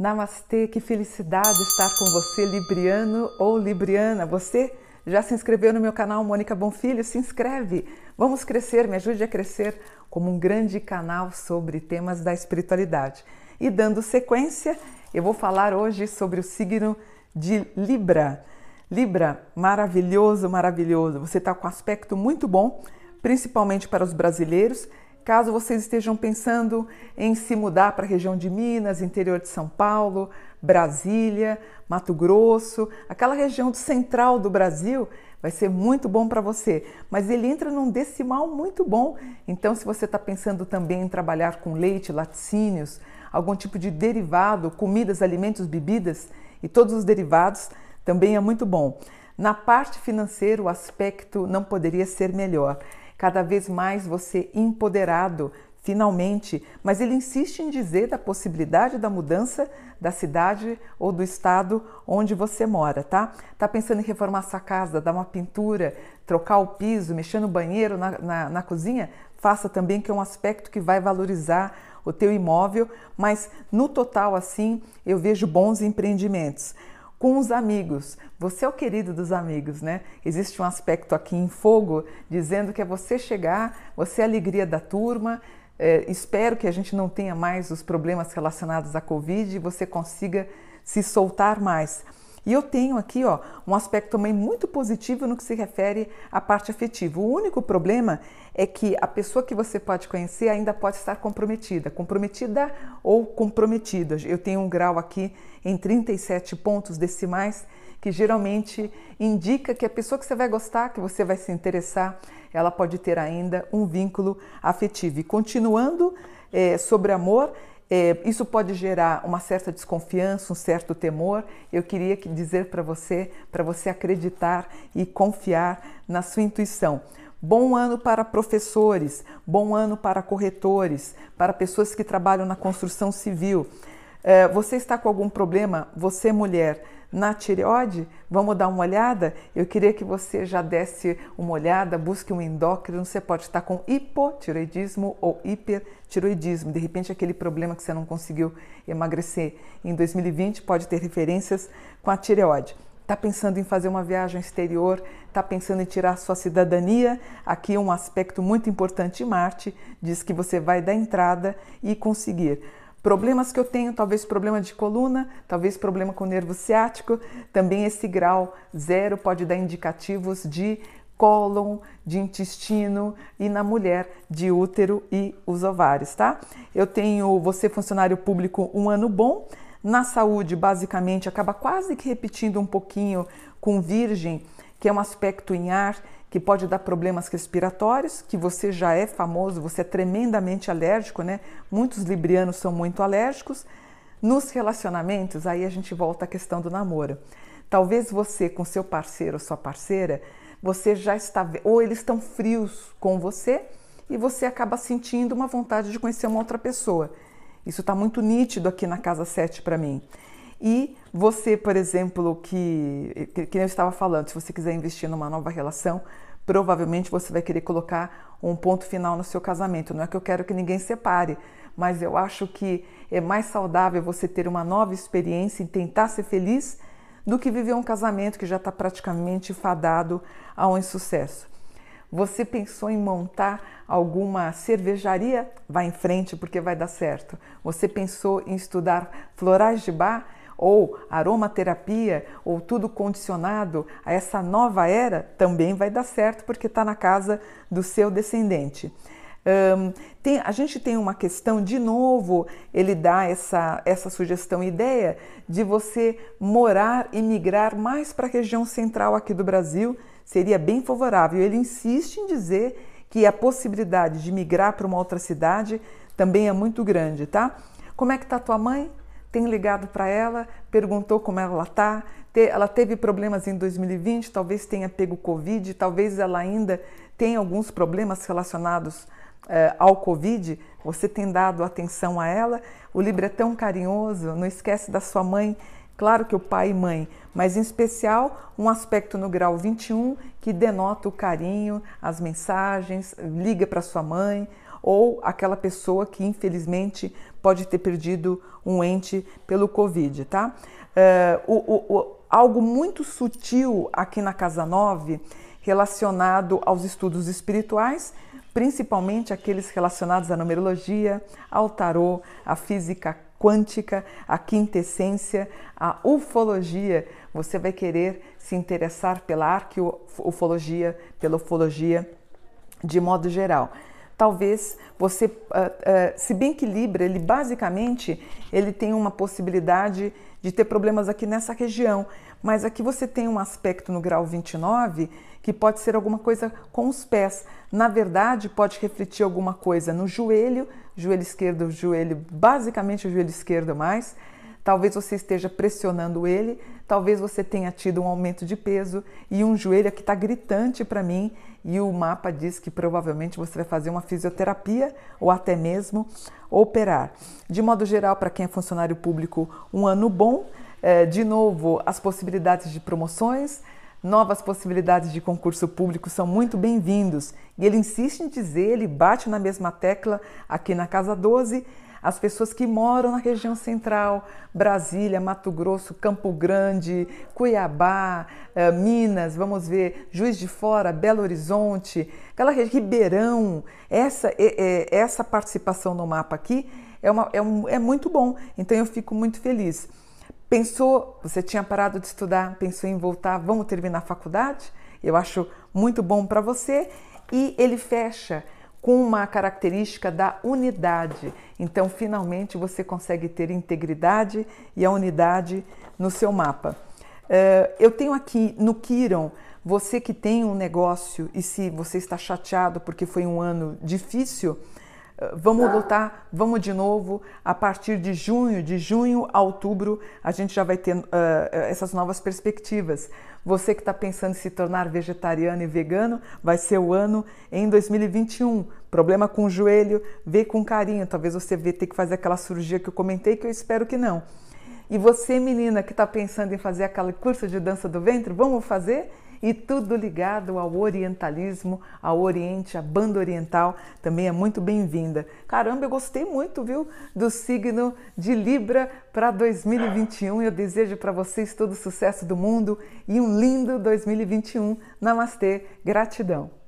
Namastê, que felicidade estar com você, Libriano ou Libriana. Você já se inscreveu no meu canal Mônica Bonfilho? Se inscreve! Vamos crescer, me ajude a crescer como um grande canal sobre temas da espiritualidade. E dando sequência, eu vou falar hoje sobre o signo de Libra. Libra, maravilhoso, maravilhoso. Você está com um aspecto muito bom, principalmente para os brasileiros Caso vocês estejam pensando em se mudar para a região de Minas, interior de São Paulo, Brasília, Mato Grosso, aquela região central do Brasil, vai ser muito bom para você. Mas ele entra num decimal muito bom. Então, se você está pensando também em trabalhar com leite, laticínios, algum tipo de derivado, comidas, alimentos, bebidas e todos os derivados, também é muito bom. Na parte financeira, o aspecto não poderia ser melhor cada vez mais você empoderado, finalmente, mas ele insiste em dizer da possibilidade da mudança da cidade ou do estado onde você mora, tá? Tá pensando em reformar sua casa, dar uma pintura, trocar o piso, mexer no banheiro, na, na, na cozinha? Faça também, que é um aspecto que vai valorizar o teu imóvel, mas no total, assim, eu vejo bons empreendimentos com os amigos. Você é o querido dos amigos, né? Existe um aspecto aqui em fogo dizendo que é você chegar, você é a alegria da turma. É, espero que a gente não tenha mais os problemas relacionados à Covid e você consiga se soltar mais. E eu tenho aqui ó, um aspecto também muito positivo no que se refere à parte afetiva. O único problema é que a pessoa que você pode conhecer ainda pode estar comprometida, comprometida ou comprometida. Eu tenho um grau aqui em 37 pontos decimais que geralmente indica que a pessoa que você vai gostar, que você vai se interessar, ela pode ter ainda um vínculo afetivo. E continuando é, sobre amor, isso pode gerar uma certa desconfiança, um certo temor. Eu queria dizer para você, para você acreditar e confiar na sua intuição. Bom ano para professores, bom ano para corretores, para pessoas que trabalham na construção civil. É, você está com algum problema, você mulher, na tireoide? Vamos dar uma olhada? Eu queria que você já desse uma olhada, busque um endócrino. Você pode estar com hipotireoidismo ou hipertireoidismo. De repente, aquele problema que você não conseguiu emagrecer em 2020 pode ter referências com a tireoide. Está pensando em fazer uma viagem exterior? Está pensando em tirar sua cidadania? Aqui um aspecto muito importante Marte diz que você vai dar entrada e conseguir. Problemas que eu tenho, talvez problema de coluna, talvez problema com o nervo ciático, também esse grau zero pode dar indicativos de cólon, de intestino e na mulher de útero e os ovários, tá? Eu tenho você funcionário público um ano bom, na saúde basicamente acaba quase que repetindo um pouquinho com virgem, que é um aspecto em ar que pode dar problemas respiratórios, que você já é famoso, você é tremendamente alérgico, né? Muitos librianos são muito alérgicos. Nos relacionamentos, aí a gente volta à questão do namoro. Talvez você com seu parceiro ou sua parceira, você já está ou eles estão frios com você e você acaba sentindo uma vontade de conhecer uma outra pessoa. Isso está muito nítido aqui na casa 7 para mim. E você, por exemplo, que, que, eu estava falando, se você quiser investir numa nova relação, provavelmente você vai querer colocar um ponto final no seu casamento. Não é que eu quero que ninguém separe, mas eu acho que é mais saudável você ter uma nova experiência e tentar ser feliz do que viver um casamento que já está praticamente fadado a um insucesso. Você pensou em montar alguma cervejaria? Vá em frente porque vai dar certo. Você pensou em estudar florais de bar? Ou aromaterapia, ou tudo condicionado a essa nova era, também vai dar certo porque está na casa do seu descendente. Um, tem, a gente tem uma questão, de novo, ele dá essa, essa sugestão, ideia de você morar e migrar mais para a região central aqui do Brasil, seria bem favorável. Ele insiste em dizer que a possibilidade de migrar para uma outra cidade também é muito grande, tá? Como é que está tua mãe? Tem ligado para ela, perguntou como ela está. Ela teve problemas em 2020, talvez tenha pego Covid, talvez ela ainda tenha alguns problemas relacionados eh, ao Covid. Você tem dado atenção a ela. O livro é tão carinhoso, não esquece da sua mãe. Claro que o pai e mãe, mas em especial um aspecto no grau 21 que denota o carinho, as mensagens, liga para sua mãe, ou aquela pessoa que infelizmente pode ter perdido um ente pelo Covid, tá? Uh, o, o, algo muito sutil aqui na casa 9 relacionado aos estudos espirituais, principalmente aqueles relacionados à numerologia, ao tarô, à física quântica, à quintessência, à ufologia. Você vai querer se interessar pela arqueufologia, pela ufologia de modo geral. Talvez você, uh, uh, se bem que Libra, ele basicamente ele tem uma possibilidade de ter problemas aqui nessa região, mas aqui você tem um aspecto no grau 29 que pode ser alguma coisa com os pés. Na verdade, pode refletir alguma coisa no joelho, joelho esquerdo, joelho, basicamente o joelho esquerdo mais. Talvez você esteja pressionando ele, talvez você tenha tido um aumento de peso e um joelho que está gritante para mim. E o mapa diz que provavelmente você vai fazer uma fisioterapia ou até mesmo operar. De modo geral, para quem é funcionário público, um ano bom. É, de novo, as possibilidades de promoções, novas possibilidades de concurso público são muito bem-vindos. E ele insiste em dizer, ele bate na mesma tecla aqui na Casa 12, as pessoas que moram na região central, Brasília, Mato Grosso, Campo Grande, Cuiabá, eh, Minas, vamos ver, Juiz de Fora, Belo Horizonte, aquela região, Ribeirão, essa, essa participação no mapa aqui é, uma, é, um, é muito bom, então eu fico muito feliz. Pensou, você tinha parado de estudar, pensou em voltar, vamos terminar a faculdade? Eu acho muito bom para você. E ele fecha com uma característica da unidade. Então, finalmente, você consegue ter integridade e a unidade no seu mapa. Uh, eu tenho aqui no Kiron, você que tem um negócio e se você está chateado porque foi um ano difícil, Vamos lutar, vamos de novo. A partir de junho, de junho a outubro, a gente já vai ter uh, essas novas perspectivas. Você que está pensando em se tornar vegetariano e vegano, vai ser o ano em 2021. Problema com o joelho, vê com carinho. Talvez você vê ter que fazer aquela cirurgia que eu comentei, que eu espero que não. E você, menina, que está pensando em fazer aquele curso de dança do ventre, vamos fazer? E tudo ligado ao orientalismo, ao Oriente, a banda oriental também é muito bem-vinda. Caramba, eu gostei muito, viu, do signo de Libra para 2021. Eu desejo para vocês todo o sucesso do mundo e um lindo 2021. Namastê, gratidão.